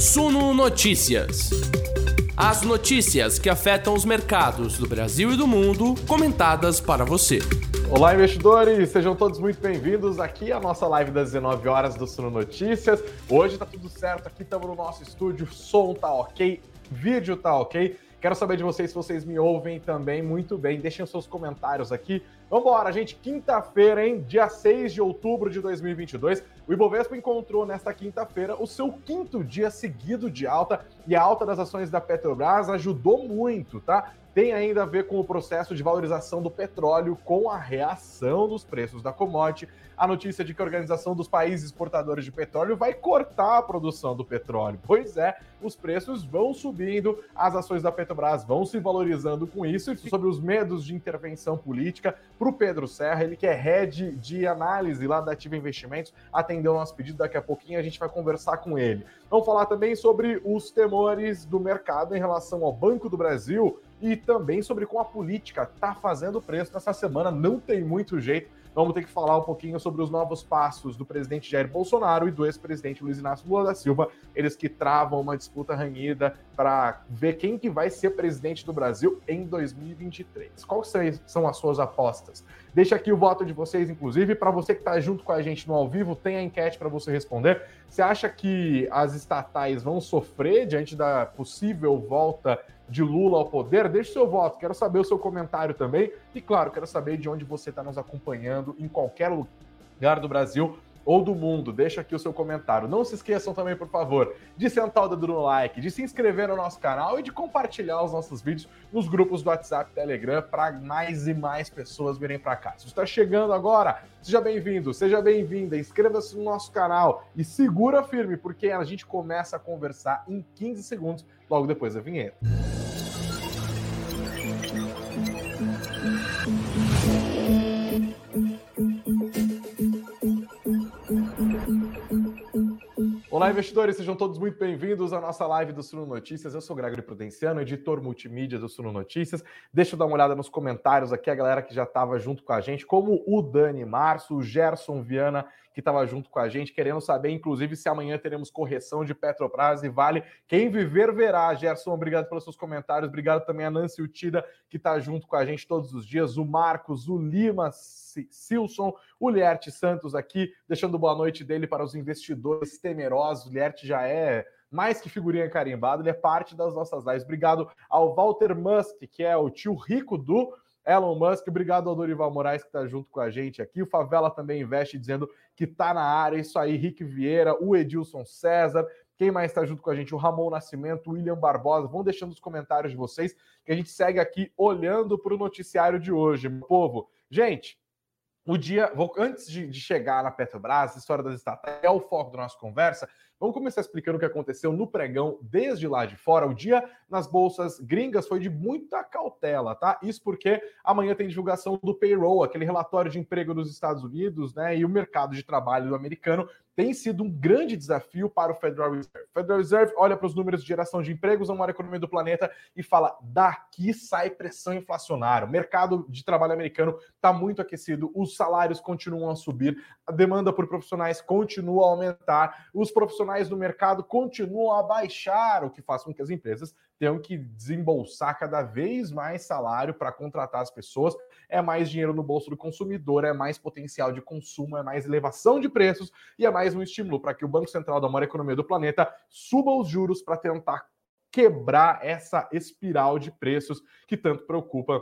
Suno Notícias. As notícias que afetam os mercados do Brasil e do mundo, comentadas para você. Olá, investidores! Sejam todos muito bem-vindos aqui à nossa live das 19 horas do Suno Notícias. Hoje tá tudo certo, aqui estamos no nosso estúdio, som tá ok, vídeo tá ok. Quero saber de vocês se vocês me ouvem também muito bem. Deixem seus comentários aqui. Vambora, gente. Quinta-feira, hein? Dia 6 de outubro de 2022. O Ibovespa encontrou nesta quinta-feira o seu quinto dia seguido de alta e a alta das ações da Petrobras ajudou muito, tá? tem ainda a ver com o processo de valorização do petróleo, com a reação dos preços da commodity. A notícia de que a Organização dos Países Exportadores de Petróleo vai cortar a produção do petróleo. Pois é, os preços vão subindo, as ações da Petrobras vão se valorizando com isso. E sobre os medos de intervenção política, para o Pedro Serra, ele que é head de análise lá da Ativa Investimentos, atendeu o nosso pedido. Daqui a pouquinho a gente vai conversar com ele. Vamos falar também sobre os temores do mercado em relação ao Banco do Brasil e também sobre como a política está fazendo preço nessa semana. Não tem muito jeito. Vamos ter que falar um pouquinho sobre os novos passos do presidente Jair Bolsonaro e do ex-presidente Luiz Inácio Lula da Silva, eles que travam uma disputa ranhida para ver quem que vai ser presidente do Brasil em 2023. Quais são as suas apostas? Deixa aqui o voto de vocês, inclusive, para você que está junto com a gente no ao vivo, tem a enquete para você responder. Você acha que as estatais vão sofrer diante da possível volta de Lula ao poder? Deixe seu voto, quero saber o seu comentário também. E claro, quero saber de onde você está nos acompanhando em qualquer lugar do Brasil ou do mundo. Deixa aqui o seu comentário. Não se esqueçam também, por favor, de sentar o dedo no like, de se inscrever no nosso canal e de compartilhar os nossos vídeos nos grupos do WhatsApp Telegram para mais e mais pessoas virem para cá. Se você está chegando agora, seja bem-vindo, seja bem-vinda, inscreva-se no nosso canal e segura firme, porque a gente começa a conversar em 15 segundos, logo depois da vinheta. Olá, investidores, sejam todos muito bem-vindos à nossa live do Suno Notícias. Eu sou Gregory Prudenciano, editor multimídia do Suno Notícias. Deixa eu dar uma olhada nos comentários aqui, a galera que já estava junto com a gente, como o Dani Março, o Gerson Viana, que estava junto com a gente, querendo saber, inclusive, se amanhã teremos correção de Petrobras e Vale. Quem viver, verá. Gerson, obrigado pelos seus comentários. Obrigado também a Nancy Utida, que está junto com a gente todos os dias. O Marcos, o Lima, Silson, o Lierte Santos aqui, deixando boa noite dele para os investidores temerosos. O Lierte já é mais que figurinha carimbada, ele é parte das nossas lives. Obrigado ao Walter Musk, que é o tio rico do Elon Musk, obrigado ao Dorival Moraes que está junto com a gente aqui. O Favela também investe dizendo que está na área. Isso aí, Rick Vieira, o Edilson César. Quem mais está junto com a gente? O Ramon Nascimento, o William Barbosa. Vão deixando os comentários de vocês que a gente segue aqui olhando para o noticiário de hoje, meu povo. Gente, o dia, vou, antes de, de, chegar na Petrobras, a história das estatais é o foco da nossa conversa. Vamos começar explicando o que aconteceu no pregão desde lá de fora. O dia nas bolsas gringas foi de muita cautela, tá? Isso porque amanhã tem divulgação do payroll, aquele relatório de emprego dos Estados Unidos, né? E o mercado de trabalho americano tem sido um grande desafio para o Federal Reserve. O Federal Reserve olha para os números de geração de empregos na maior economia do planeta e fala: daqui sai pressão inflacionária. O mercado de trabalho americano está muito aquecido, os salários continuam a subir, a demanda por profissionais continua a aumentar, os profissionais do mercado continuam a baixar, o que faz com que as empresas tenham que desembolsar cada vez mais salário para contratar as pessoas. É mais dinheiro no bolso do consumidor, é mais potencial de consumo, é mais elevação de preços e é mais um estímulo para que o Banco Central da maior economia do planeta suba os juros para tentar quebrar essa espiral de preços que tanto preocupa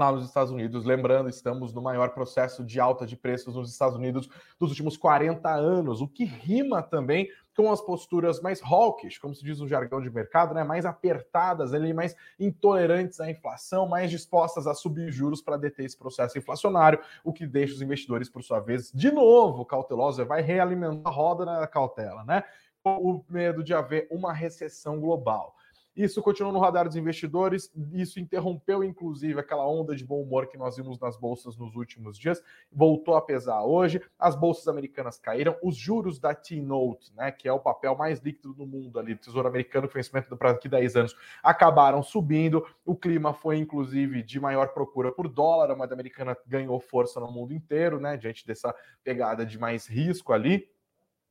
lá nos Estados Unidos. Lembrando, estamos no maior processo de alta de preços nos Estados Unidos dos últimos 40 anos, o que rima também com as posturas mais hawkish, como se diz no jargão de mercado, né, mais apertadas, ali, mais intolerantes à inflação, mais dispostas a subir juros para deter esse processo inflacionário, o que deixa os investidores, por sua vez, de novo cautelosos, vai realimentar a roda na cautela, né? O medo de haver uma recessão global. Isso continuou no radar dos investidores, isso interrompeu inclusive aquela onda de bom humor que nós vimos nas bolsas nos últimos dias, voltou a pesar hoje. As bolsas americanas caíram, os juros da T-Note, né, que é o papel mais líquido do mundo ali, do Tesouro Americano, foi instrumento para daqui 10 anos, acabaram subindo. O clima foi inclusive de maior procura por dólar, a moeda americana ganhou força no mundo inteiro, né, diante dessa pegada de mais risco ali.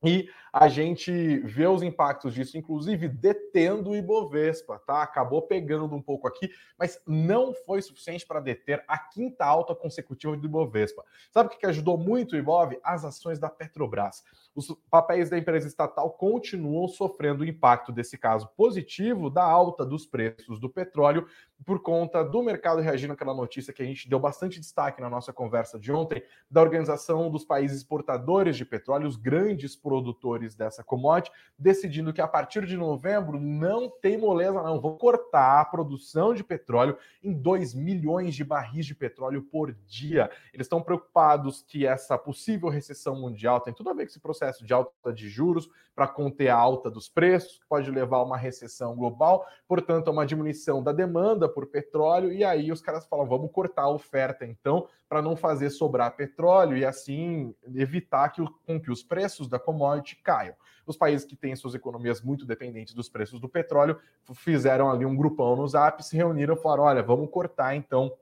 E a gente vê os impactos disso, inclusive detendo o Ibovespa, tá? Acabou pegando um pouco aqui, mas não foi suficiente para deter a quinta alta consecutiva do Ibovespa. Sabe o que ajudou muito o Ibov? As ações da Petrobras. Os papéis da empresa estatal continuam sofrendo o impacto desse caso positivo da alta dos preços do petróleo por conta do mercado reagindo àquela notícia que a gente deu bastante destaque na nossa conversa de ontem, da Organização dos Países Exportadores de Petróleo, os grandes produtores dessa commodity, decidindo que a partir de novembro não tem moleza, não, vão cortar a produção de petróleo em 2 milhões de barris de petróleo por dia. Eles estão preocupados que essa possível recessão mundial tem tudo a ver com esse processo de alta de juros para conter a alta dos preços, pode levar a uma recessão global, portanto, a uma diminuição da demanda por petróleo, e aí os caras falam: vamos cortar a oferta então, para não fazer sobrar petróleo e assim evitar que, com que os preços da commodity caiam. Os países que têm suas economias muito dependentes dos preços do petróleo fizeram ali um grupão no Zap, se reuniram e falaram: olha, vamos cortar então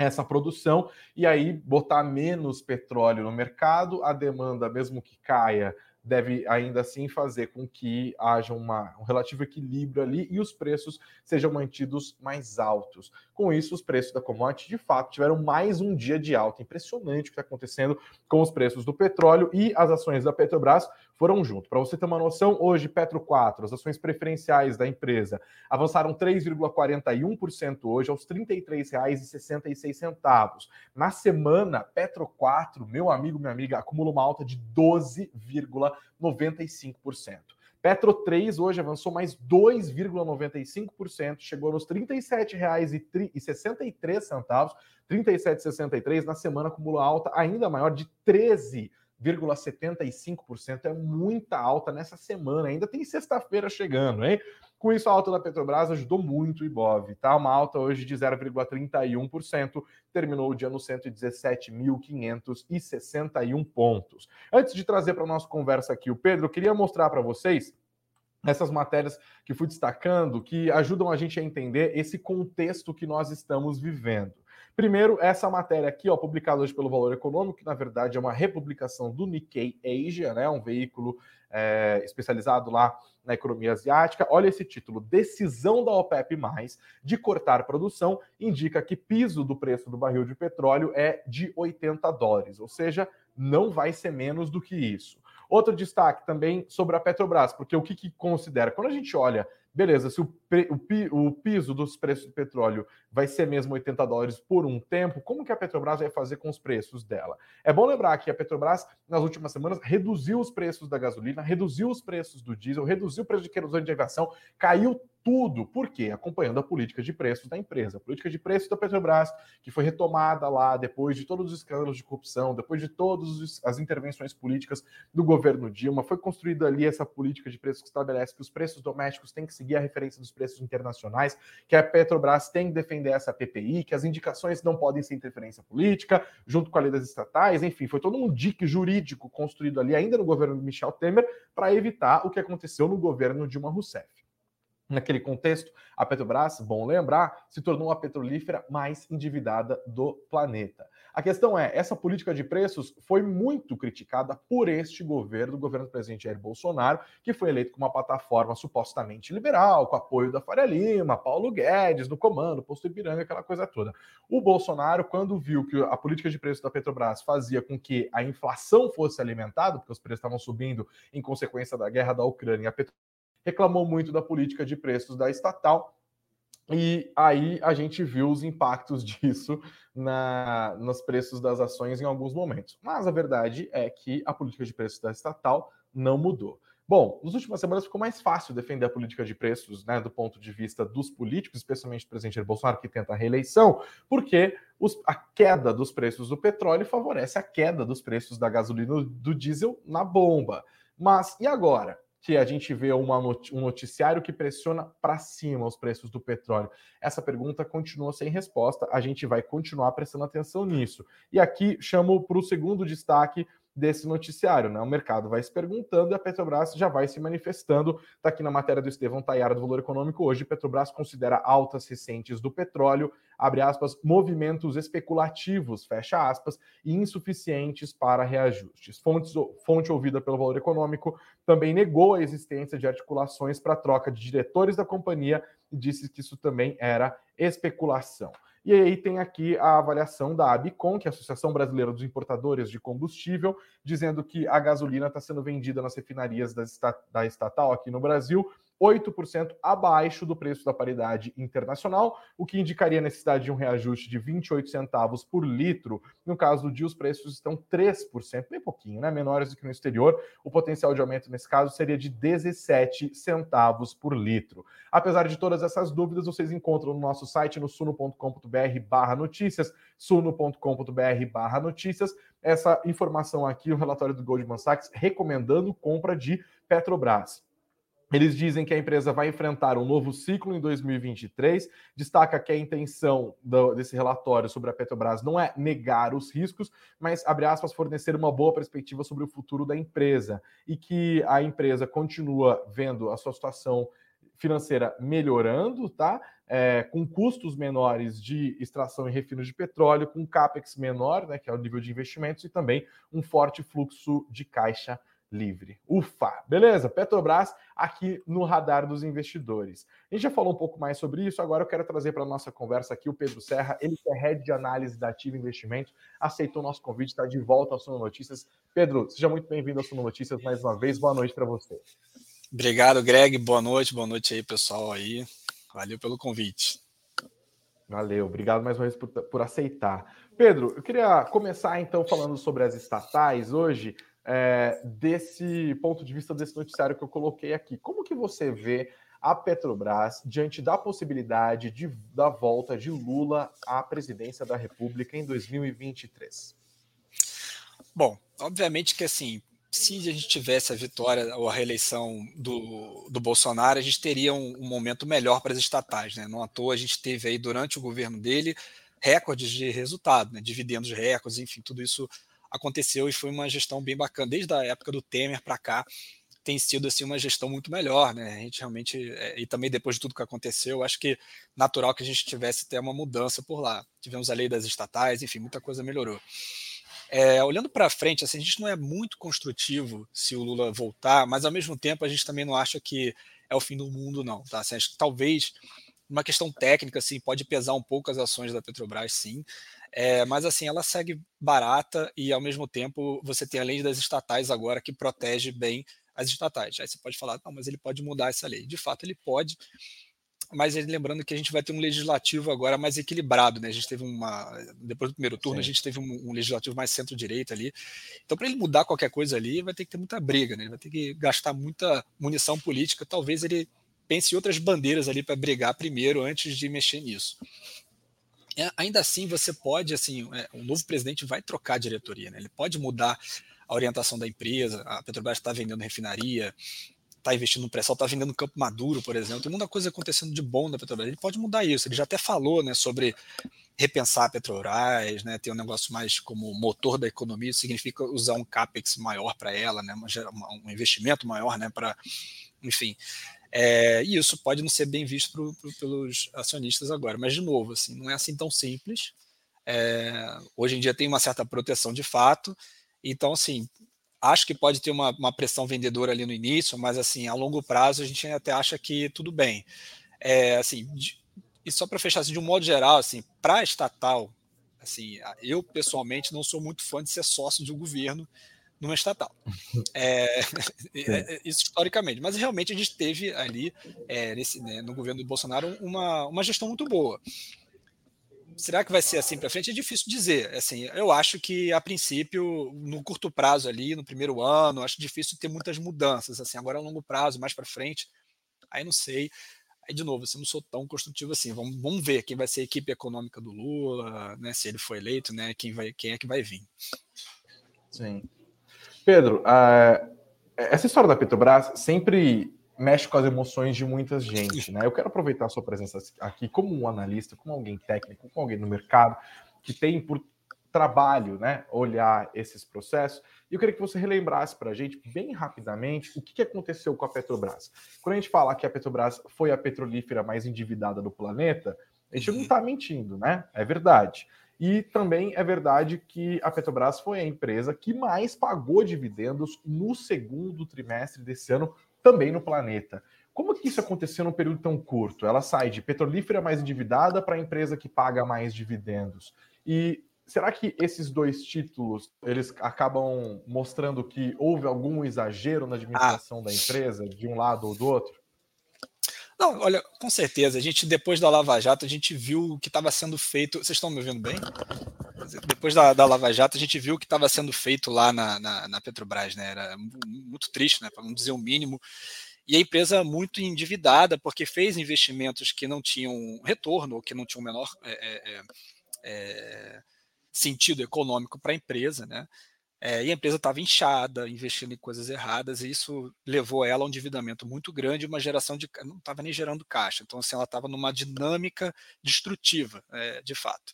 essa produção e aí botar menos petróleo no mercado, a demanda, mesmo que caia, deve ainda assim fazer com que haja uma, um relativo equilíbrio ali e os preços sejam mantidos mais altos. Com isso, os preços da commodity de fato tiveram mais um dia de alta. Impressionante o que está acontecendo com os preços do petróleo e as ações da Petrobras foram junto. Para você ter uma noção, hoje Petro 4, as ações preferenciais da empresa, avançaram 3,41% hoje aos R$ 33,66. Na semana, Petro 4, meu amigo, minha amiga, acumula uma alta de 12,95%. Petro 3 hoje avançou mais 2,95%, chegou nos R$ 37,63, 37,63 na semana acumula alta ainda maior de 13 0,75%. É muita alta nessa semana. Ainda tem sexta-feira chegando, hein? Com isso, a alta da Petrobras ajudou muito o Ibov, tá? Uma alta hoje de 0,31%, terminou o dia no 117.561 pontos. Antes de trazer para a nossa conversa aqui o Pedro, eu queria mostrar para vocês essas matérias que fui destacando que ajudam a gente a entender esse contexto que nós estamos vivendo. Primeiro, essa matéria aqui, ó, publicada hoje pelo Valor Econômico, que na verdade é uma republicação do Nikkei Asia, né, um veículo é, especializado lá na economia asiática. Olha esse título: Decisão da OPEP de cortar produção indica que piso do preço do barril de petróleo é de 80 dólares, ou seja, não vai ser menos do que isso. Outro destaque também sobre a Petrobras, porque o que, que considera? Quando a gente olha beleza, se o, o, o, piso dos preços do petróleo vai ser mesmo 80 dólares por um tempo, como que a Petrobras vai fazer com os preços dela? É bom lembrar que a Petrobras, nas últimas semanas, reduziu os preços da gasolina, reduziu os preços do diesel, reduziu o preço de querosene de aviação, caiu tudo. Por quê? Acompanhando a política de preços da empresa. A política de preços da Petrobras, que foi retomada lá depois de todos os escândalos de corrupção, depois de todas as intervenções políticas do governo Dilma, foi construída ali essa política de preços que estabelece que os preços domésticos têm que seguir a referência dos preços internacionais, que a Petrobras tem que defender essa PPI, que as indicações não podem ser interferência política, junto com a lei das estatais, enfim, foi todo um dique jurídico construído ali ainda no governo Michel Temer para evitar o que aconteceu no governo Dilma Rousseff. Naquele contexto, a Petrobras, bom lembrar, se tornou a petrolífera mais endividada do planeta. A questão é, essa política de preços foi muito criticada por este governo, o governo do presidente Jair Bolsonaro, que foi eleito com uma plataforma supostamente liberal, com apoio da Faria Lima, Paulo Guedes no comando, posto Ipiranga, aquela coisa toda. O Bolsonaro, quando viu que a política de preços da Petrobras fazia com que a inflação fosse alimentada, porque os preços estavam subindo em consequência da guerra da Ucrânia, a Petrobras reclamou muito da política de preços da estatal. E aí a gente viu os impactos disso na, nos preços das ações em alguns momentos. Mas a verdade é que a política de preços da estatal não mudou. Bom, nas últimas semanas ficou mais fácil defender a política de preços, né, do ponto de vista dos políticos, especialmente o presidente Bolsonaro, que tenta a reeleição, porque os, a queda dos preços do petróleo favorece a queda dos preços da gasolina do diesel na bomba. Mas e agora? Que a gente vê uma, um noticiário que pressiona para cima os preços do petróleo? Essa pergunta continua sem resposta. A gente vai continuar prestando atenção nisso. E aqui chamo para o segundo destaque desse noticiário. Né? O mercado vai se perguntando e a Petrobras já vai se manifestando. Está aqui na matéria do Estevão Tayara do Valor Econômico hoje. Petrobras considera altas recentes do petróleo, abre aspas, movimentos especulativos, fecha aspas, e insuficientes para reajustes. Fontes, fonte ouvida pelo Valor Econômico também negou a existência de articulações para troca de diretores da companhia e disse que isso também era especulação. E aí tem aqui a avaliação da ABICOM, que é a Associação Brasileira dos Importadores de Combustível, dizendo que a gasolina está sendo vendida nas refinarias da estatal aqui no Brasil 8% abaixo do preço da paridade internacional, o que indicaria a necessidade de um reajuste de 28 centavos por litro. No caso do dia, os preços estão 3%, bem pouquinho, né? menores do que no exterior. O potencial de aumento nesse caso seria de 17 centavos por litro. Apesar de todas essas dúvidas, vocês encontram no nosso site no suno.com.br barra notícias, suno.com.br barra notícias, essa informação aqui, o relatório do Goldman Sachs recomendando compra de Petrobras. Eles dizem que a empresa vai enfrentar um novo ciclo em 2023. Destaca que a intenção do, desse relatório sobre a Petrobras não é negar os riscos, mas, abre aspas, fornecer uma boa perspectiva sobre o futuro da empresa. E que a empresa continua vendo a sua situação financeira melhorando, tá? É, com custos menores de extração e refino de petróleo, com capex menor, né, que é o nível de investimentos, e também um forte fluxo de caixa livre. Ufa! Beleza, Petrobras aqui no radar dos investidores. A gente já falou um pouco mais sobre isso, agora eu quero trazer para a nossa conversa aqui o Pedro Serra, ele que é head de análise da Ativa Investimentos, aceitou o nosso convite, está de volta ao Suno Notícias. Pedro, seja muito bem-vindo ao Suno Notícias mais uma vez, boa noite para você. Obrigado, Greg, boa noite, boa noite aí, pessoal aí. Valeu pelo convite. Valeu, obrigado mais uma vez por, por aceitar. Pedro, eu queria começar então falando sobre as estatais hoje é, desse ponto de vista desse noticiário que eu coloquei aqui. Como que você vê a Petrobras diante da possibilidade de, da volta de Lula à presidência da República em 2023? Bom, obviamente que assim, se a gente tivesse a vitória ou a reeleição do, do Bolsonaro, a gente teria um, um momento melhor para as estatais. Né? Não à toa a gente teve aí durante o governo dele recordes de resultado, né? dividendos recordes, enfim, tudo isso aconteceu e foi uma gestão bem bacana. Desde a época do Temer para cá, tem sido assim uma gestão muito melhor, né? A gente realmente é, e também depois de tudo que aconteceu, acho que natural que a gente tivesse até uma mudança por lá. Tivemos a lei das estatais, enfim, muita coisa melhorou. É, olhando para frente, assim, a gente não é muito construtivo se o Lula voltar, mas ao mesmo tempo a gente também não acha que é o fim do mundo, não. Tá? Assim, acho que talvez uma questão técnica, assim, pode pesar um pouco as ações da Petrobras, sim. É, mas assim, ela segue barata e ao mesmo tempo você tem a lei das estatais agora que protege bem as estatais. Aí você pode falar, não, mas ele pode mudar essa lei. De fato, ele pode, mas lembrando que a gente vai ter um legislativo agora mais equilibrado, né? A gente teve uma. Depois do primeiro turno, Sim. a gente teve um, um legislativo mais centro-direita ali. Então, para ele mudar qualquer coisa ali, vai ter que ter muita briga, né? Ele vai ter que gastar muita munição política. Talvez ele pense em outras bandeiras ali para brigar primeiro antes de mexer nisso. É, ainda assim, você pode, assim, é, o novo presidente vai trocar a diretoria, né? Ele pode mudar a orientação da empresa. A Petrobras está vendendo refinaria, está investindo no pré-sal, está vendendo Campo Maduro, por exemplo. Tem muita coisa acontecendo de bom na Petrobras. Ele pode mudar isso. Ele já até falou, né, sobre repensar a Petrobras, né, ter um negócio mais como motor da economia. Isso significa usar um capex maior para ela, né, um investimento maior, né, para, enfim. É, e isso pode não ser bem visto pro, pro, pelos acionistas agora. Mas, de novo, assim, não é assim tão simples. É, hoje em dia tem uma certa proteção de fato. Então, assim, acho que pode ter uma, uma, pressão vendedora ali no início, mas, assim, a longo prazo a gente até acha que tudo bem. É, assim, de, e só para fechar, assim, de um modo geral, assim, para estatal, assim, eu pessoalmente não sou muito fã de ser sócio de um governo numa estatal. É, é, isso historicamente. Mas realmente a gente teve ali, é, nesse, né, no governo do Bolsonaro, uma, uma gestão muito boa. Será que vai ser assim para frente? É difícil dizer. Assim, eu acho que, a princípio, no curto prazo ali, no primeiro ano, acho difícil ter muitas mudanças. Assim, agora a longo prazo, mais para frente, aí não sei. Aí, de novo, assim, não sou tão construtivo assim. Vamos, vamos ver quem vai ser a equipe econômica do Lula, né, se ele for eleito, né, quem, vai, quem é que vai vir. Sim. Pedro, essa história da Petrobras sempre mexe com as emoções de muita gente, né? Eu quero aproveitar a sua presença aqui como um analista, como alguém técnico, como alguém no mercado que tem por trabalho, né? Olhar esses processos. E eu queria que você relembrasse para a gente, bem rapidamente, o que aconteceu com a Petrobras. Quando a gente fala que a Petrobras foi a petrolífera mais endividada do planeta, a gente não está uhum. mentindo, né? É verdade. E também é verdade que a Petrobras foi a empresa que mais pagou dividendos no segundo trimestre desse ano, também no planeta. Como que isso aconteceu num período tão curto? Ela sai de petrolífera mais endividada para a empresa que paga mais dividendos. E será que esses dois títulos eles acabam mostrando que houve algum exagero na administração ah. da empresa, de um lado ou do outro? Não, olha, com certeza. A gente, depois da Lava Jato, a gente viu o que estava sendo feito. Vocês estão me ouvindo bem? Depois da, da Lava Jato, a gente viu o que estava sendo feito lá na, na, na, Petrobras, né? Era muito triste, né? Para não dizer o mínimo. E a empresa muito endividada, porque fez investimentos que não tinham retorno, ou que não tinham menor é, é, é, é sentido econômico para a empresa, né? É, e a empresa estava inchada, investindo em coisas erradas, e isso levou ela a um endividamento muito grande, uma geração de. não estava nem gerando caixa. Então, assim, ela estava numa dinâmica destrutiva, é, de fato.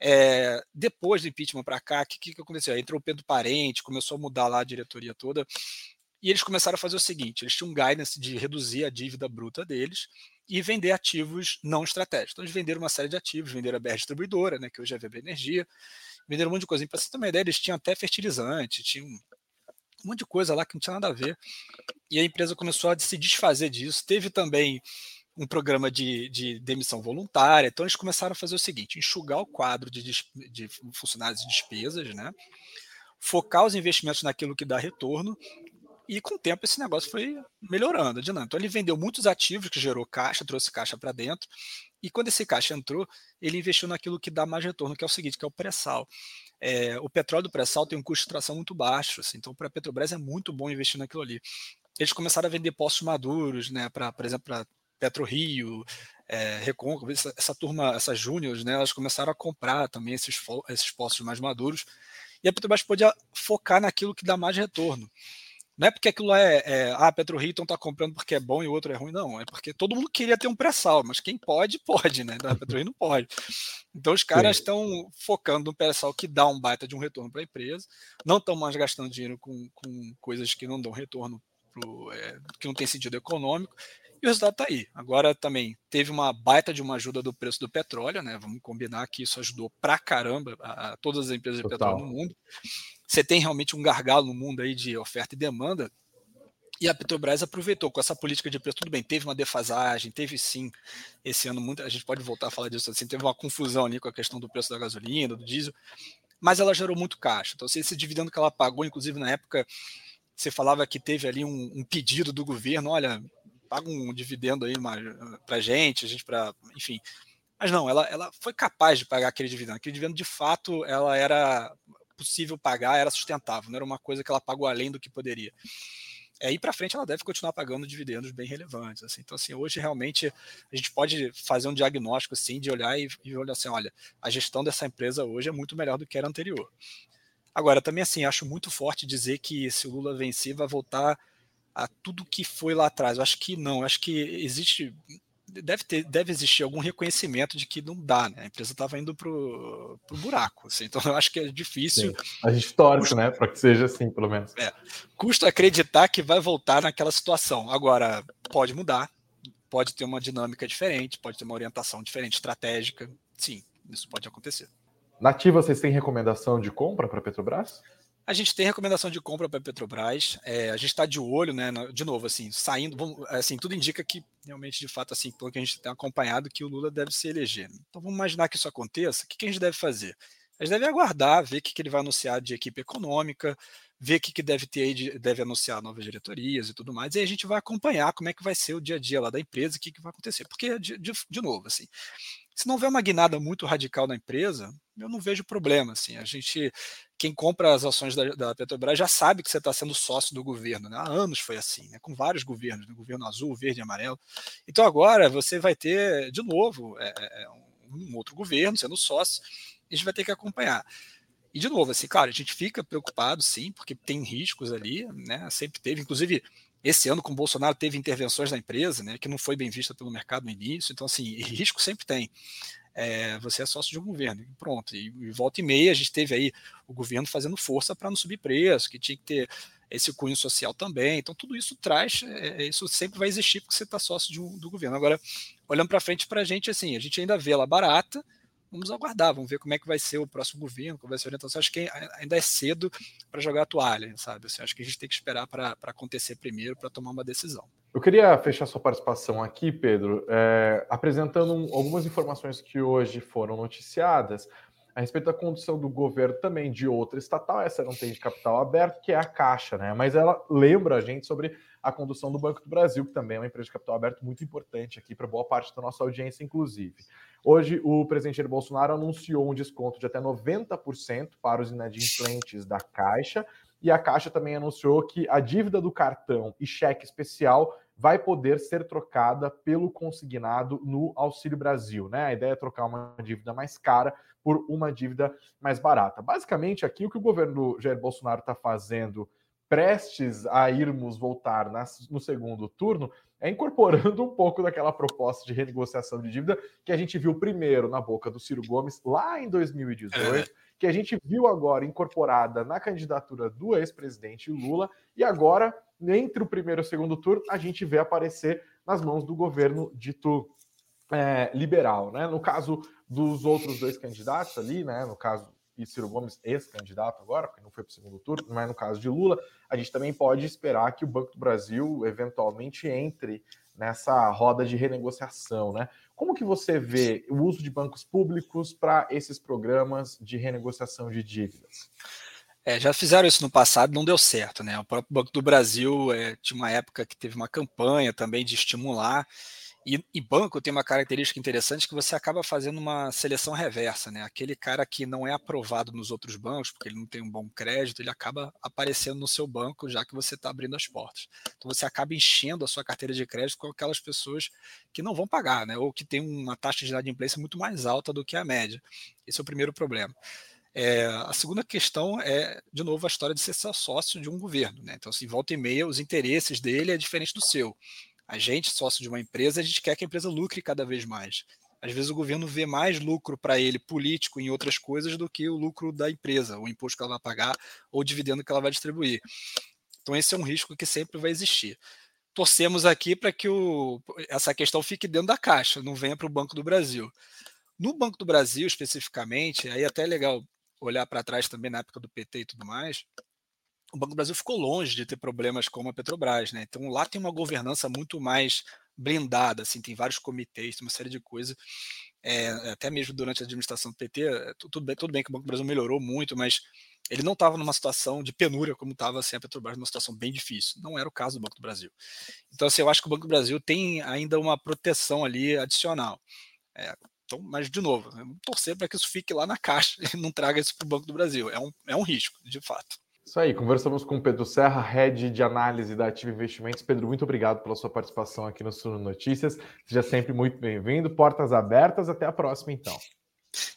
É, depois do impeachment para cá, o que, que aconteceu? Entrou o Pedro Parente, começou a mudar lá a diretoria toda, e eles começaram a fazer o seguinte: eles tinham um guidance de reduzir a dívida bruta deles e vender ativos não estratégicos. Então, eles venderam uma série de ativos, venderam a BR Distribuidora, né, que hoje é a VB Energia, venderam um monte de coisa. Para você ter uma ideia, eles tinham até fertilizante, tinham um monte de coisa lá que não tinha nada a ver. E a empresa começou a se desfazer disso. Teve também um programa de, de demissão voluntária. Então, eles começaram a fazer o seguinte: enxugar o quadro de, de funcionários e despesas, né? focar os investimentos naquilo que dá retorno. E com o tempo esse negócio foi melhorando, dinâmico. Então ele vendeu muitos ativos que gerou caixa, trouxe caixa para dentro, e quando esse caixa entrou, ele investiu naquilo que dá mais retorno, que é o seguinte, que é o pré-sal. É, o petróleo do pré-sal tem um custo de tração muito baixo, assim, então para a Petrobras é muito bom investir naquilo ali. Eles começaram a vender postos maduros, né, para, por exemplo, para Petro Rio, é, Recôncavo, essa, essa, turma, essas júniores, né, elas começaram a comprar também esses, esses postos mais maduros, e a Petrobras podia focar naquilo que dá mais retorno. Não é porque aquilo é, é ah, Petro Hilton está comprando porque é bom e o outro é ruim, não. É porque todo mundo queria ter um pré-sal, mas quem pode, pode, né? A Petro não pode. Então os caras estão focando no pré-sal que dá um baita de um retorno para a empresa, não estão mais gastando dinheiro com, com coisas que não dão retorno, pro, é, que não tem sentido econômico, e o resultado está aí. Agora também teve uma baita de uma ajuda do preço do petróleo, né? Vamos combinar que isso ajudou pra caramba a, a todas as empresas de Total. petróleo no mundo você tem realmente um gargalo no mundo aí de oferta e demanda. E a Petrobras aproveitou com essa política de preço. Tudo bem, teve uma defasagem, teve sim, esse ano, muito, a gente pode voltar a falar disso assim, teve uma confusão ali com a questão do preço da gasolina, do diesel, mas ela gerou muito caixa. Então, esse dividendo que ela pagou, inclusive na época, você falava que teve ali um, um pedido do governo: olha, paga um dividendo aí para gente, a gente para. Enfim. Mas não, ela, ela foi capaz de pagar aquele dividendo. Aquele dividendo, de fato, ela era possível pagar era sustentável, não era uma coisa que ela pagou além do que poderia. Aí para frente ela deve continuar pagando dividendos bem relevantes. Assim. Então, assim, hoje realmente a gente pode fazer um diagnóstico assim, de olhar e, e olhar assim: olha, a gestão dessa empresa hoje é muito melhor do que era anterior. Agora, também assim, acho muito forte dizer que se o Lula vencer, vai voltar a tudo que foi lá atrás. Eu acho que não, eu acho que existe deve, ter, deve existir algum reconhecimento de que não dá, né? A empresa estava indo para o buraco. Assim, então eu acho que é difícil. Sim. A gente torce, custa, né? Para que seja assim, pelo menos. É, custa acreditar que vai voltar naquela situação. Agora, pode mudar, pode ter uma dinâmica diferente, pode ter uma orientação diferente, estratégica. Sim, isso pode acontecer. Nativa, vocês têm recomendação de compra para Petrobras? A gente tem recomendação de compra para a Petrobras. É, a gente está de olho, né? De novo, assim, saindo, assim, tudo indica que realmente, de fato, assim, pelo que a gente tem acompanhado, que o Lula deve se eleger. Então, vamos imaginar que isso aconteça. O que, que a gente deve fazer? A gente deve aguardar, ver o que, que ele vai anunciar de equipe econômica, ver o que, que deve ter aí, de, deve anunciar novas diretorias e tudo mais. E aí a gente vai acompanhar como é que vai ser o dia a dia lá da empresa, o que, que vai acontecer. Porque, de, de, de novo, assim, se não houver uma guinada muito radical na empresa, eu não vejo problema. Assim. A gente, quem compra as ações da, da Petrobras já sabe que você está sendo sócio do governo. Né? Há anos foi assim, né? com vários governos, né? governo azul, verde e amarelo. Então agora você vai ter, de novo, é, é, é um outro governo sendo sócio, e a gente vai ter que acompanhar. E de novo, assim, claro, a gente fica preocupado, sim, porque tem riscos ali, né? Sempre teve, inclusive esse ano com o Bolsonaro teve intervenções na empresa, né, que não foi bem vista pelo mercado no início, então assim, risco sempre tem. é, você é sócio de um governo. E pronto. E, e volta e meia a gente teve aí o governo fazendo força para não subir preço, que tinha que ter esse cunho social também. Então, tudo isso traz, é, é isso sempre vai existir porque você está sócio um, do governo. Agora, olhando para frente para a gente, assim, a gente ainda vê ela barata, vamos aguardar, vamos ver como é que vai ser o próximo governo, como vai ser a orientação. Acho que ainda é cedo para jogar a toalha, sabe? Assim, acho que a gente tem que esperar para acontecer primeiro para tomar uma decisão. Eu queria fechar sua participação aqui, Pedro, é, apresentando algumas informações que hoje foram noticiadas a respeito da condução do governo também de outra estatal, essa não tem de capital aberto, que é a Caixa, né? Mas ela lembra a gente sobre a condução do Banco do Brasil, que também é uma empresa de capital aberto muito importante aqui para boa parte da nossa audiência, inclusive. Hoje, o presidente Jair Bolsonaro anunciou um desconto de até 90% para os inadimplentes da Caixa, e a Caixa também anunciou que a dívida do cartão e cheque especial vai poder ser trocada pelo consignado no Auxílio Brasil, né? A ideia é trocar uma dívida mais cara por uma dívida mais barata. Basicamente, aqui o que o governo Jair Bolsonaro está fazendo, prestes a irmos voltar no segundo turno, é incorporando um pouco daquela proposta de renegociação de dívida que a gente viu primeiro na boca do Ciro Gomes lá em 2018, é. que a gente viu agora incorporada na candidatura do ex-presidente Lula, e agora, entre o primeiro e o segundo turno, a gente vê aparecer nas mãos do governo dito é, liberal. Né? No caso dos outros dois candidatos ali, né? No caso, e Ciro Gomes, ex-candidato agora, porque não foi para o segundo turno, mas no caso de Lula, a gente também pode esperar que o Banco do Brasil eventualmente entre nessa roda de renegociação, né? Como que você vê o uso de bancos públicos para esses programas de renegociação de dívidas? É, já fizeram isso no passado, não deu certo, né? O próprio Banco do Brasil é, tinha uma época que teve uma campanha também de estimular e, e, banco tem uma característica interessante que você acaba fazendo uma seleção reversa, né? Aquele cara que não é aprovado nos outros bancos, porque ele não tem um bom crédito, ele acaba aparecendo no seu banco já que você está abrindo as portas. Então você acaba enchendo a sua carteira de crédito com aquelas pessoas que não vão pagar, né? Ou que tem uma taxa de inadimplência muito mais alta do que a média. Esse é o primeiro problema. É, a segunda questão é, de novo, a história de ser sócio de um governo. Né? Então, se assim, volta e meia, os interesses dele é diferente do seu. A gente, sócio de uma empresa, a gente quer que a empresa lucre cada vez mais. Às vezes o governo vê mais lucro para ele político em outras coisas do que o lucro da empresa, o imposto que ela vai pagar ou o dividendo que ela vai distribuir. Então esse é um risco que sempre vai existir. Torcemos aqui para que o, essa questão fique dentro da caixa, não venha para o Banco do Brasil. No Banco do Brasil, especificamente, aí até é legal olhar para trás também na época do PT e tudo mais, o Banco do Brasil ficou longe de ter problemas como a Petrobras, né? Então lá tem uma governança muito mais blindada, assim, tem vários comitês, tem uma série de coisas. É, até mesmo durante a administração do PT, é, tudo bem, tudo bem que o Banco do Brasil melhorou muito, mas ele não estava numa situação de penúria como estava assim, a Petrobras, numa situação bem difícil. Não era o caso do Banco do Brasil. Então, assim, eu acho que o Banco do Brasil tem ainda uma proteção ali adicional. É, então, mas, de novo, torcer para que isso fique lá na caixa e não traga isso para o Banco do Brasil. É um, é um risco, de fato. Isso aí, conversamos com o Pedro Serra, head de análise da Ativa Investimentos. Pedro, muito obrigado pela sua participação aqui no Suno Notícias. Seja sempre muito bem-vindo. Portas abertas. Até a próxima, então.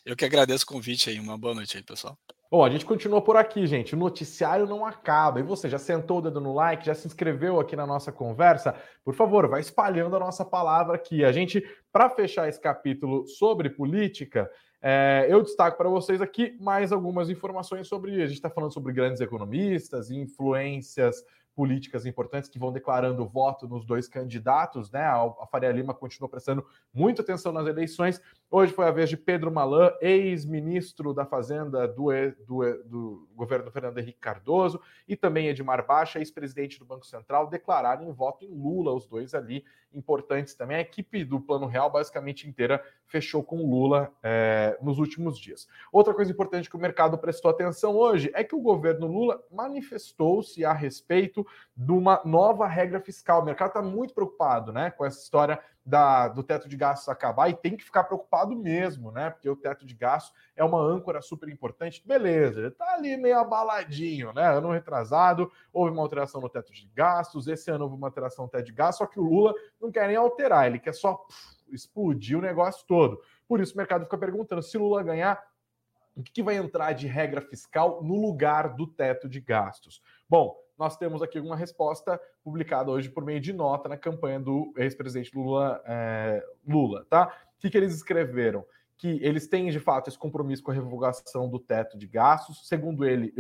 Eu que agradeço o convite aí. Uma boa noite aí, pessoal. Bom, a gente continua por aqui, gente. O noticiário não acaba. E você já sentou o dedo no like, já se inscreveu aqui na nossa conversa? Por favor, vai espalhando a nossa palavra aqui. A gente, para fechar esse capítulo sobre política, é, eu destaco para vocês aqui mais algumas informações sobre. A gente está falando sobre grandes economistas, influências políticas importantes que vão declarando voto nos dois candidatos, né? A Faria Lima continua prestando muita atenção nas eleições. Hoje foi a vez de Pedro Malan, ex-ministro da Fazenda do, do, do, governo Fernando Henrique Cardoso, e também Edmar Baixa, ex-presidente do Banco Central, declararem voto em Lula, os dois ali importantes também. A equipe do Plano Real, basicamente inteira, fechou com Lula é, nos últimos dias. Outra coisa importante que o mercado prestou atenção hoje é que o governo Lula manifestou-se a respeito de uma nova regra fiscal. O mercado está muito preocupado né, com essa história da, do teto de gastos acabar e tem que ficar preocupado mesmo, né? Porque o teto de gastos é uma âncora super importante. Beleza, está ali meio abaladinho, né? Ano retrasado, houve uma alteração no teto de gastos, esse ano houve uma alteração no teto de gastos, só que o Lula não quer nem alterar, ele quer só pff, explodir o negócio todo. Por isso o mercado fica perguntando: se Lula ganhar, o que vai entrar de regra fiscal no lugar do teto de gastos? Bom, nós temos aqui uma resposta publicada hoje por meio de nota na campanha do ex-presidente Lula, é, Lula, tá? O que, que eles escreveram? que eles têm de fato esse compromisso com a revogação do teto de gastos. Segundo ele,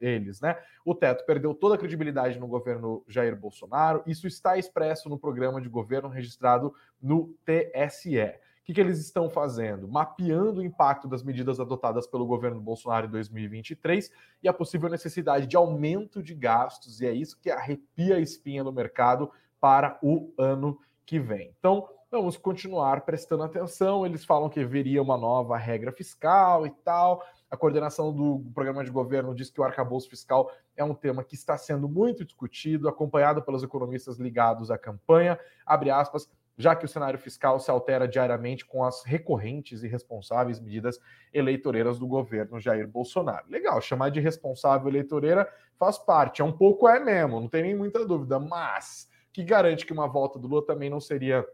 eles, né? O teto perdeu toda a credibilidade no governo Jair Bolsonaro. Isso está expresso no programa de governo registrado no TSE. O que, que eles estão fazendo? Mapeando o impacto das medidas adotadas pelo governo Bolsonaro em 2023 e a possível necessidade de aumento de gastos, e é isso que arrepia a espinha no mercado para o ano que vem. Então, vamos continuar prestando atenção. Eles falam que viria uma nova regra fiscal e tal. A coordenação do programa de governo diz que o arcabouço fiscal é um tema que está sendo muito discutido, acompanhado pelos economistas ligados à campanha. Abre aspas, já que o cenário fiscal se altera diariamente com as recorrentes e responsáveis medidas eleitoreiras do governo Jair Bolsonaro. Legal, chamar de responsável eleitoreira faz parte, é um pouco é mesmo, não tem nem muita dúvida, mas que garante que uma volta do Lula também não seria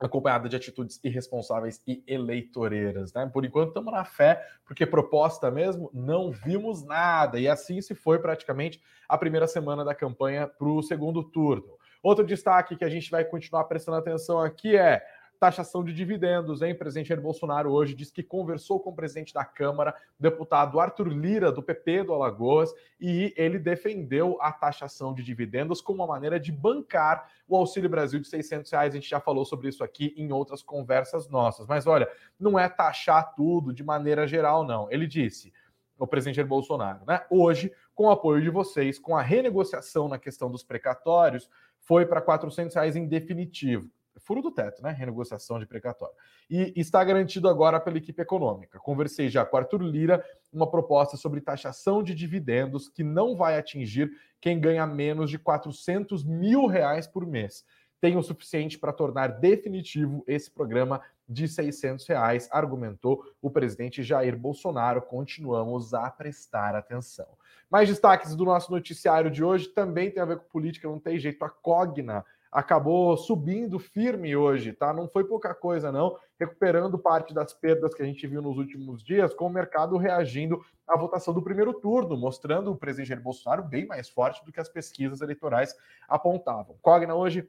acompanhada de atitudes irresponsáveis e eleitoreiras, né? Por enquanto estamos na fé, porque proposta mesmo não vimos nada e assim se foi praticamente a primeira semana da campanha para o segundo turno. Outro destaque que a gente vai continuar prestando atenção aqui é taxação de dividendos, hein? O presidente Jair Bolsonaro hoje disse que conversou com o presidente da Câmara, deputado Arthur Lira, do PP do Alagoas, e ele defendeu a taxação de dividendos como uma maneira de bancar o Auxílio Brasil de 600 reais. A gente já falou sobre isso aqui em outras conversas nossas. Mas olha, não é taxar tudo de maneira geral, não. Ele disse o presidente Jair Bolsonaro, né? Hoje, com o apoio de vocês, com a renegociação na questão dos precatórios, foi para 400 reais em definitivo furo do teto, né? Renegociação de precatório. E está garantido agora pela equipe econômica. Conversei já com Arthur Lira, uma proposta sobre taxação de dividendos que não vai atingir quem ganha menos de 400 mil reais por mês. Tem o suficiente para tornar definitivo esse programa de 600 reais, argumentou o presidente Jair Bolsonaro. Continuamos a prestar atenção. Mais destaques do nosso noticiário de hoje também tem a ver com política, não tem jeito. A Cogna acabou subindo firme hoje, tá? Não foi pouca coisa, não, recuperando parte das perdas que a gente viu nos últimos dias, com o mercado reagindo à votação do primeiro turno, mostrando o presidente Jair Bolsonaro bem mais forte do que as pesquisas eleitorais apontavam. Cogna hoje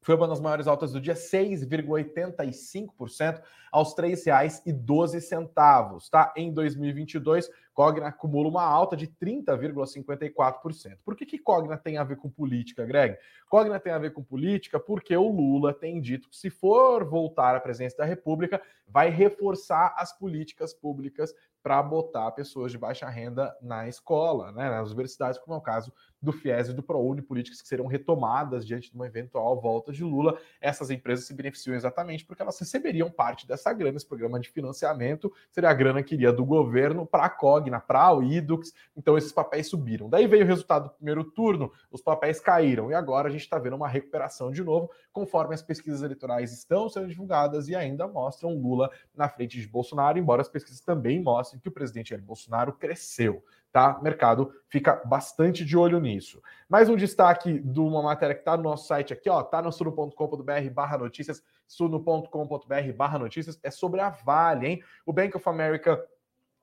foi uma das maiores altas do dia, 6,85% aos R$ 3,12, tá? Em 2022, Cogna acumula uma alta de 30,54%. Por que, que Cogna tem a ver com política, Greg? Cogna tem a ver com política porque o Lula tem dito que, se for voltar à presidência da República, vai reforçar as políticas públicas para botar pessoas de baixa renda na escola, né, nas universidades, como é o caso do FIES e do ProUni, políticas que serão retomadas diante de uma eventual volta de Lula. Essas empresas se beneficiam exatamente porque elas receberiam parte dessa grana, esse programa de financiamento seria a grana que iria do governo para a Cogna, para o Idux, então esses papéis subiram. Daí veio o resultado do primeiro turno, os papéis caíram, e agora a gente está vendo uma recuperação de novo, conforme as pesquisas eleitorais estão sendo divulgadas e ainda mostram Lula na frente de Bolsonaro, embora as pesquisas também mostrem que o presidente Jair Bolsonaro cresceu tá? O mercado fica bastante de olho nisso. Mais um destaque de uma matéria que está no nosso site aqui, ó, tá no suno.com.br barra notícias, suno.com.br barra notícias, é sobre a Vale, hein? O Bank of America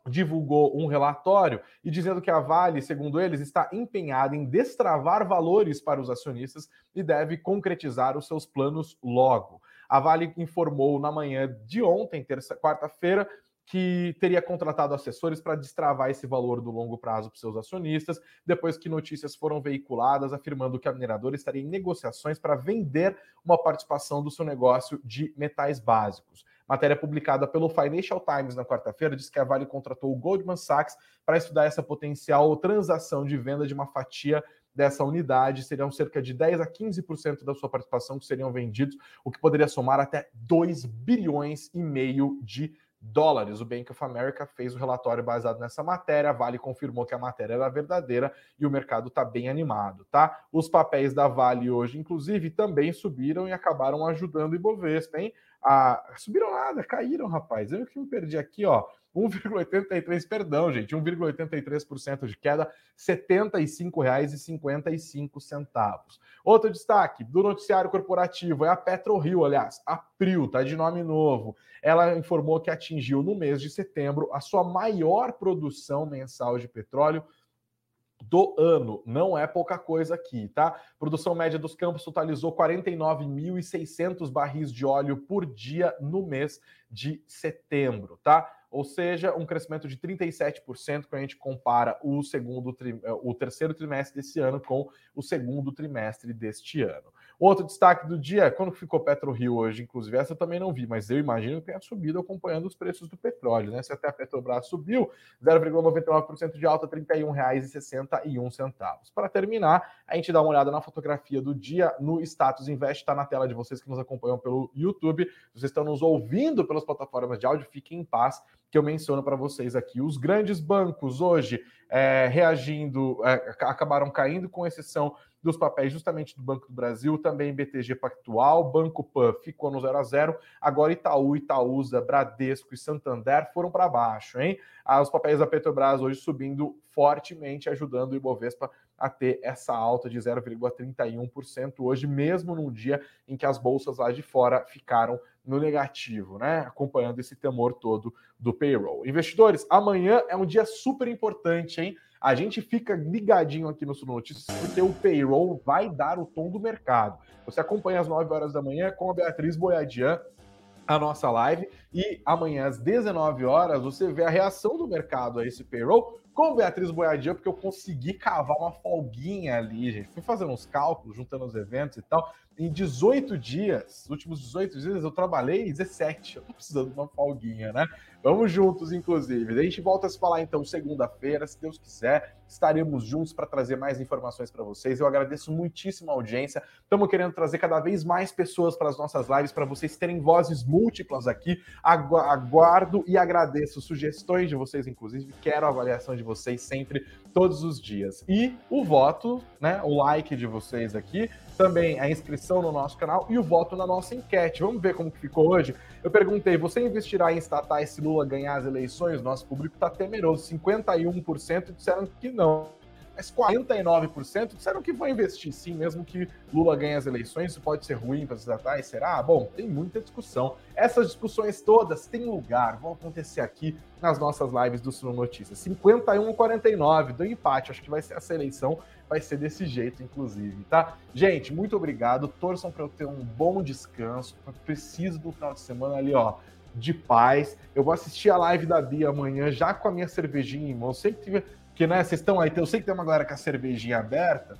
divulgou um relatório e dizendo que a Vale, segundo eles, está empenhada em destravar valores para os acionistas e deve concretizar os seus planos logo. A Vale informou na manhã de ontem, terça, quarta-feira, que teria contratado assessores para destravar esse valor do longo prazo para seus acionistas, depois que notícias foram veiculadas afirmando que a mineradora estaria em negociações para vender uma participação do seu negócio de metais básicos. Matéria publicada pelo Financial Times na quarta-feira diz que a Vale contratou o Goldman Sachs para estudar essa potencial transação de venda de uma fatia dessa unidade, seriam cerca de 10 a 15% da sua participação que seriam vendidos, o que poderia somar até 2 bilhões e meio de dólares. O Bank of America fez o relatório baseado nessa matéria, a Vale confirmou que a matéria era verdadeira e o mercado está bem animado, tá? Os papéis da Vale hoje, inclusive, também subiram e acabaram ajudando o Ibovespa, hein? Ah, subiram nada, caíram, rapaz. Eu que me perdi aqui, ó. 1,83, perdão, gente, 1,83% de queda, R$ 75,55. Outro destaque do noticiário corporativo é a PetroRio, aliás, a PRIO, tá de nome novo. Ela informou que atingiu no mês de setembro a sua maior produção mensal de petróleo do ano. Não é pouca coisa aqui, tá? Produção média dos campos totalizou 49.600 barris de óleo por dia no mês de setembro, tá? Ou seja, um crescimento de 37% quando a gente compara o segundo o terceiro trimestre desse ano com o segundo trimestre deste ano. Outro destaque do dia, quando ficou Petro Rio hoje, inclusive, essa eu também não vi, mas eu imagino que tenha subido acompanhando os preços do petróleo, né? Se até a Petrobras subiu, 0,99% de alta, R$ 31,61. Para terminar, a gente dá uma olhada na fotografia do dia no Status Invest, está na tela de vocês que nos acompanham pelo YouTube. Vocês estão nos ouvindo pelas plataformas de áudio, fiquem em paz, que eu menciono para vocês aqui. Os grandes bancos hoje é, reagindo, é, acabaram caindo, com exceção dos papéis justamente do Banco do Brasil, também BTG Pactual, Banco Pan ficou no 0 a 0 agora Itaú, Itaúsa, Bradesco e Santander foram para baixo, hein? Ah, os papéis da Petrobras hoje subindo fortemente, ajudando o Ibovespa a ter essa alta de 0,31% hoje, mesmo num dia em que as bolsas lá de fora ficaram no negativo, né? Acompanhando esse temor todo do payroll. Investidores, amanhã é um dia super importante, hein? A gente fica ligadinho aqui no Sul Notícias porque o payroll vai dar o tom do mercado. Você acompanha às 9 horas da manhã com a Beatriz Boiadian a nossa live e amanhã às 19 horas você vê a reação do mercado a esse payroll com Beatriz Boiadian, porque eu consegui cavar uma folguinha ali, gente. Fui fazendo uns cálculos, juntando os eventos e tal em 18 dias, nos últimos 18 dias, eu trabalhei 17. Eu tô precisando de uma folguinha, né? Vamos juntos, inclusive. A gente volta a se falar então segunda-feira, se Deus quiser. Estaremos juntos para trazer mais informações para vocês. Eu agradeço muitíssimo a audiência. Estamos querendo trazer cada vez mais pessoas para as nossas lives, para vocês terem vozes múltiplas aqui. Aguardo e agradeço sugestões de vocês, inclusive. Quero a avaliação de vocês sempre, todos os dias. E o voto, né? O like de vocês aqui também a inscrição no nosso canal e o voto na nossa enquete. Vamos ver como que ficou hoje. Eu perguntei: você investirá em estatais se Lula ganhar as eleições? Nosso público está temeroso. 51% disseram que não mas 49% disseram que vão investir sim, mesmo que Lula ganhe as eleições. Isso pode ser ruim para os estatais? Será? Bom, tem muita discussão. Essas discussões todas têm lugar, vão acontecer aqui nas nossas lives do Sul Notícias. 51 a 49 do empate. Acho que vai ser essa eleição, vai ser desse jeito, inclusive, tá? Gente, muito obrigado. Torçam para eu ter um bom descanso. Preciso do final de semana ali, ó de paz. Eu vou assistir a live da Bia amanhã, já com a minha cervejinha em mão. Sempre tive porque, né, vocês estão aí, eu sei que tem uma galera com a cervejinha aberta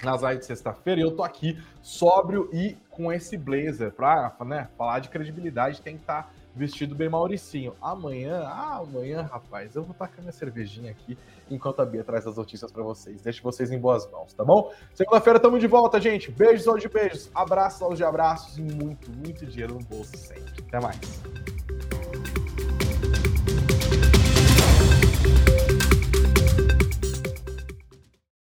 nas lives de sexta-feira, e eu tô aqui sóbrio e com esse blazer pra, né, falar de credibilidade, tem que estar tá vestido bem Mauricinho. Amanhã, ah, amanhã, rapaz, eu vou a minha cervejinha aqui enquanto a Bia traz as notícias para vocês. Deixo vocês em boas mãos, tá bom? Segunda-feira tamo de volta, gente. Beijos aos de beijos, abraços aos de abraços e muito, muito dinheiro no bolso sempre. Até mais.